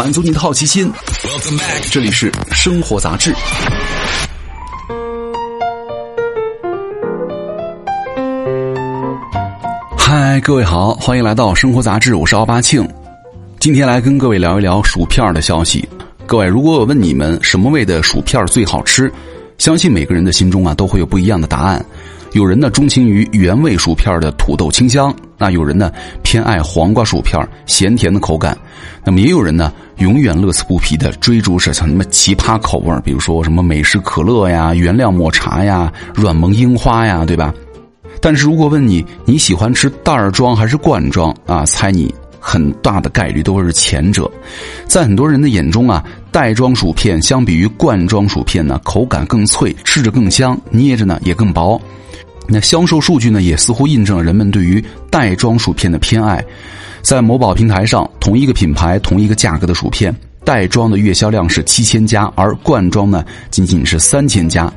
满足你的好奇心。这里是生活杂志。嗨，各位好，欢迎来到生活杂志，我是奥巴庆。今天来跟各位聊一聊薯片的消息。各位，如果我问你们什么味的薯片最好吃，相信每个人的心中啊都会有不一样的答案。有人呢钟情于原味薯片的土豆清香，那有人呢偏爱黄瓜薯片咸甜的口感，那么也有人呢永远乐此不疲的追逐着像什么奇葩口味比如说什么美式可乐呀、原料抹茶呀、软萌樱花呀，对吧？但是如果问你你喜欢吃袋装还是罐装啊？猜你很大的概率都是前者。在很多人的眼中啊，袋装薯片相比于罐装薯片呢，口感更脆，吃着更香，捏着呢也更薄。那销售数据呢，也似乎印证了人们对于袋装薯片的偏爱。在某宝平台上，同一个品牌、同一个价格的薯片，袋装的月销量是七千家，而罐装呢仅仅是三千家。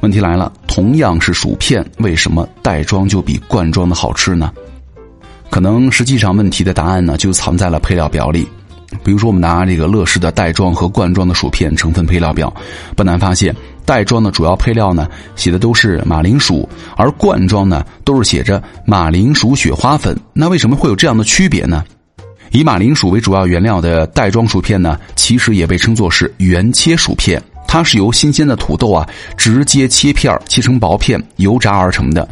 问题来了，同样是薯片，为什么袋装就比罐装的好吃呢？可能实际上问题的答案呢，就藏在了配料表里。比如说，我们拿这个乐事的袋装和罐装的薯片成分配料表，不难发现。袋装的主要配料呢，写的都是马铃薯，而罐装呢都是写着马铃薯雪花粉。那为什么会有这样的区别呢？以马铃薯为主要原料的袋装薯片呢，其实也被称作是原切薯片。它是由新鲜的土豆啊直接切片切成薄片油炸而成的，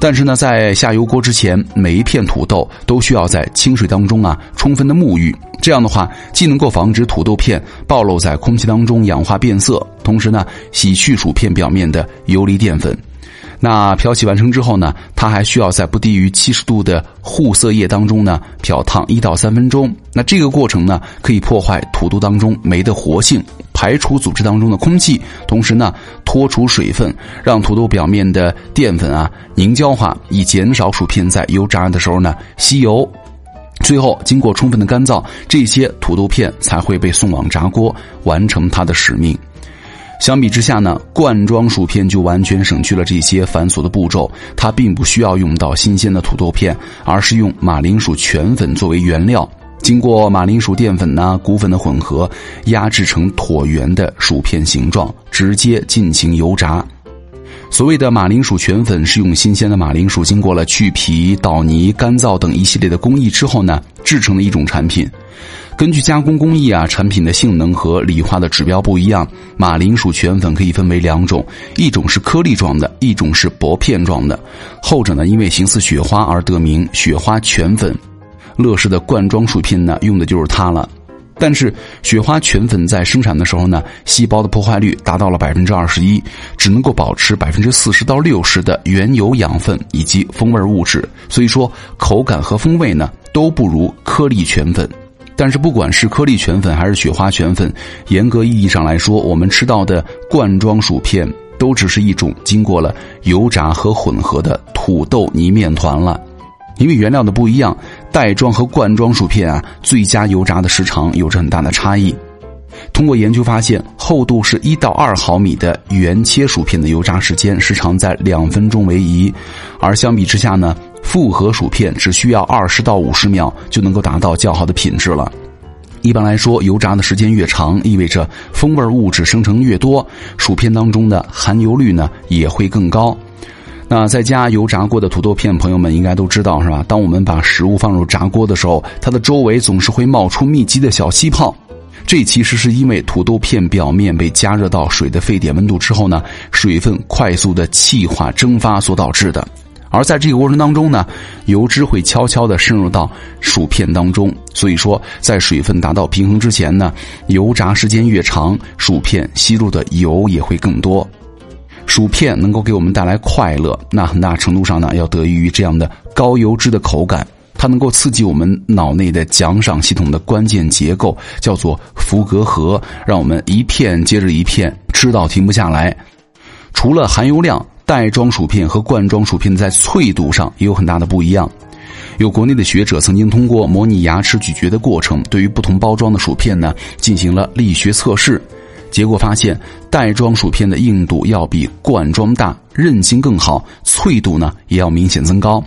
但是呢，在下油锅之前，每一片土豆都需要在清水当中啊充分的沐浴。这样的话，既能够防止土豆片暴露在空气当中氧化变色，同时呢，洗去薯片表面的游离淀粉。那漂洗完成之后呢，它还需要在不低于七十度的护色液当中呢漂烫一到三分钟。那这个过程呢，可以破坏土豆当中酶的活性，排除组织当中的空气，同时呢脱除水分，让土豆表面的淀粉啊凝胶化，以减少薯片在油炸的时候呢吸油。最后，经过充分的干燥，这些土豆片才会被送往炸锅，完成它的使命。相比之下呢，罐装薯片就完全省去了这些繁琐的步骤。它并不需要用到新鲜的土豆片，而是用马铃薯全粉作为原料，经过马铃薯淀粉呐、谷粉的混合，压制成椭圆的薯片形状，直接进行油炸。所谓的马铃薯全粉是用新鲜的马铃薯经过了去皮、捣泥、干燥等一系列的工艺之后呢，制成的一种产品。根据加工工艺啊，产品的性能和理化的指标不一样。马铃薯全粉可以分为两种，一种是颗粒状的，一种是薄片状的。后者呢，因为形似雪花而得名“雪花全粉”。乐事的罐装薯片呢，用的就是它了。但是雪花全粉在生产的时候呢，细胞的破坏率达到了百分之二十一，只能够保持百分之四十到六十的原有养分以及风味物质，所以说口感和风味呢都不如颗粒全粉。但是不管是颗粒全粉还是雪花全粉，严格意义上来说，我们吃到的罐装薯片都只是一种经过了油炸和混合的土豆泥面团了。因为原料的不一样，袋装和罐装薯片啊，最佳油炸的时长有着很大的差异。通过研究发现，厚度是一到二毫米的原切薯片的油炸时间时长在两分钟为宜，而相比之下呢。复合薯片只需要二十到五十秒就能够达到较好的品质了。一般来说，油炸的时间越长，意味着风味物质生成越多，薯片当中的含油率呢也会更高。那在家油炸过的土豆片，朋友们应该都知道是吧？当我们把食物放入炸锅的时候，它的周围总是会冒出密集的小气泡，这其实是因为土豆片表面被加热到水的沸点温度之后呢，水分快速的气化蒸发所导致的。而在这个过程当中呢，油脂会悄悄地渗入到薯片当中，所以说在水分达到平衡之前呢，油炸时间越长，薯片吸入的油也会更多。薯片能够给我们带来快乐，那很大程度上呢，要得益于这样的高油脂的口感，它能够刺激我们脑内的奖赏系统的关键结构，叫做福格核，让我们一片接着一片吃到停不下来。除了含油量。袋装薯片和罐装薯片在脆度上也有很大的不一样。有国内的学者曾经通过模拟牙齿咀嚼的过程，对于不同包装的薯片呢进行了力学测试，结果发现袋装薯片的硬度要比罐装大，韧性更好，脆度呢也要明显增高。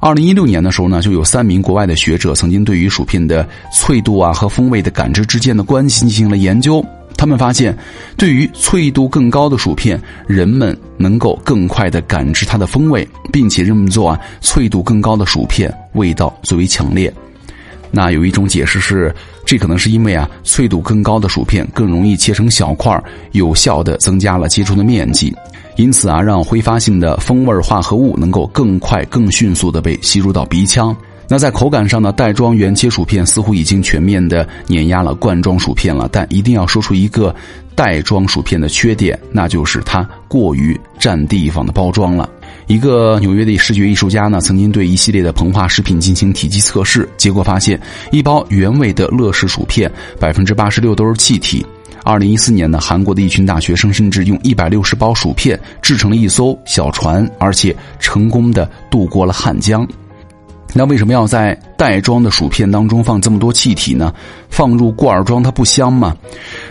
二零一六年的时候呢，就有三名国外的学者曾经对于薯片的脆度啊和风味的感知之间的关系进行了研究。他们发现，对于脆度更高的薯片，人们能够更快的感知它的风味，并且认为做啊脆度更高的薯片味道最为强烈。那有一种解释是，这可能是因为啊脆度更高的薯片更容易切成小块，有效的增加了接触的面积。因此啊，让挥发性的风味化合物能够更快、更迅速地被吸入到鼻腔。那在口感上呢，袋装原切薯片似乎已经全面地碾压了罐装薯片了。但一定要说出一个袋装薯片的缺点，那就是它过于占地方的包装了。一个纽约的视觉艺术家呢，曾经对一系列的膨化食品进行体积测试，结果发现，一包原味的乐事薯片，百分之八十六都是气体。二零一四年呢，韩国的一群大学生甚至用一百六十包薯片制成了一艘小船，而且成功的渡过了汉江。那为什么要在袋装的薯片当中放这么多气体呢？放入罐装它不香吗？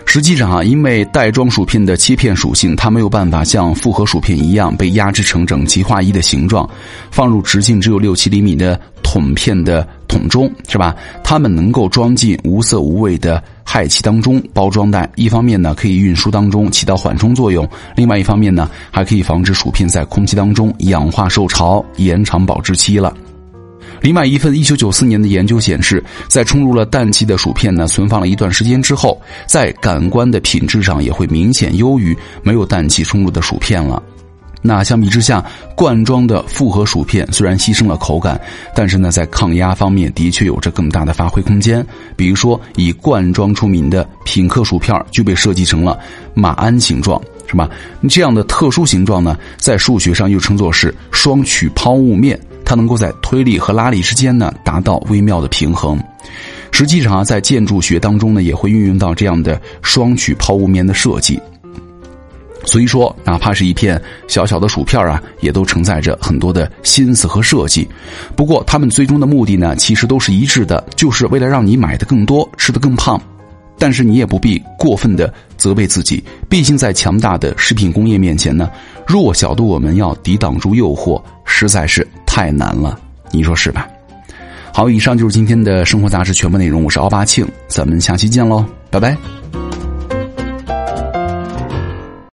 实际上啊，因为袋装薯片的切片属性，它没有办法像复合薯片一样被压制成整齐划一的形状，放入直径只有六七厘米的桶片的桶中，是吧？它们能够装进无色无味的。氦气当中，包装袋一方面呢可以运输当中起到缓冲作用，另外一方面呢还可以防止薯片在空气当中氧化受潮，延长保质期了。另外一份一九九四年的研究显示，在充入了氮气的薯片呢存放了一段时间之后，在感官的品质上也会明显优于没有氮气充入的薯片了。那相比之下，罐装的复合薯片虽然牺牲了口感，但是呢，在抗压方面的确有着更大的发挥空间。比如说，以罐装出名的品客薯片就被设计成了马鞍形状，是吧？这样的特殊形状呢，在数学上又称作是双曲抛物面，它能够在推力和拉力之间呢达到微妙的平衡。实际上啊，在建筑学当中呢，也会运用到这样的双曲抛物面的设计。所以说，哪怕是一片小小的薯片啊，也都承载着很多的心思和设计。不过，他们最终的目的呢，其实都是一致的，就是为了让你买的更多，吃的更胖。但是，你也不必过分的责备自己，毕竟在强大的食品工业面前呢，弱小的我们要抵挡住诱惑，实在是太难了。你说是吧？好，以上就是今天的生活杂志全部内容。我是奥巴庆，咱们下期见喽，拜拜。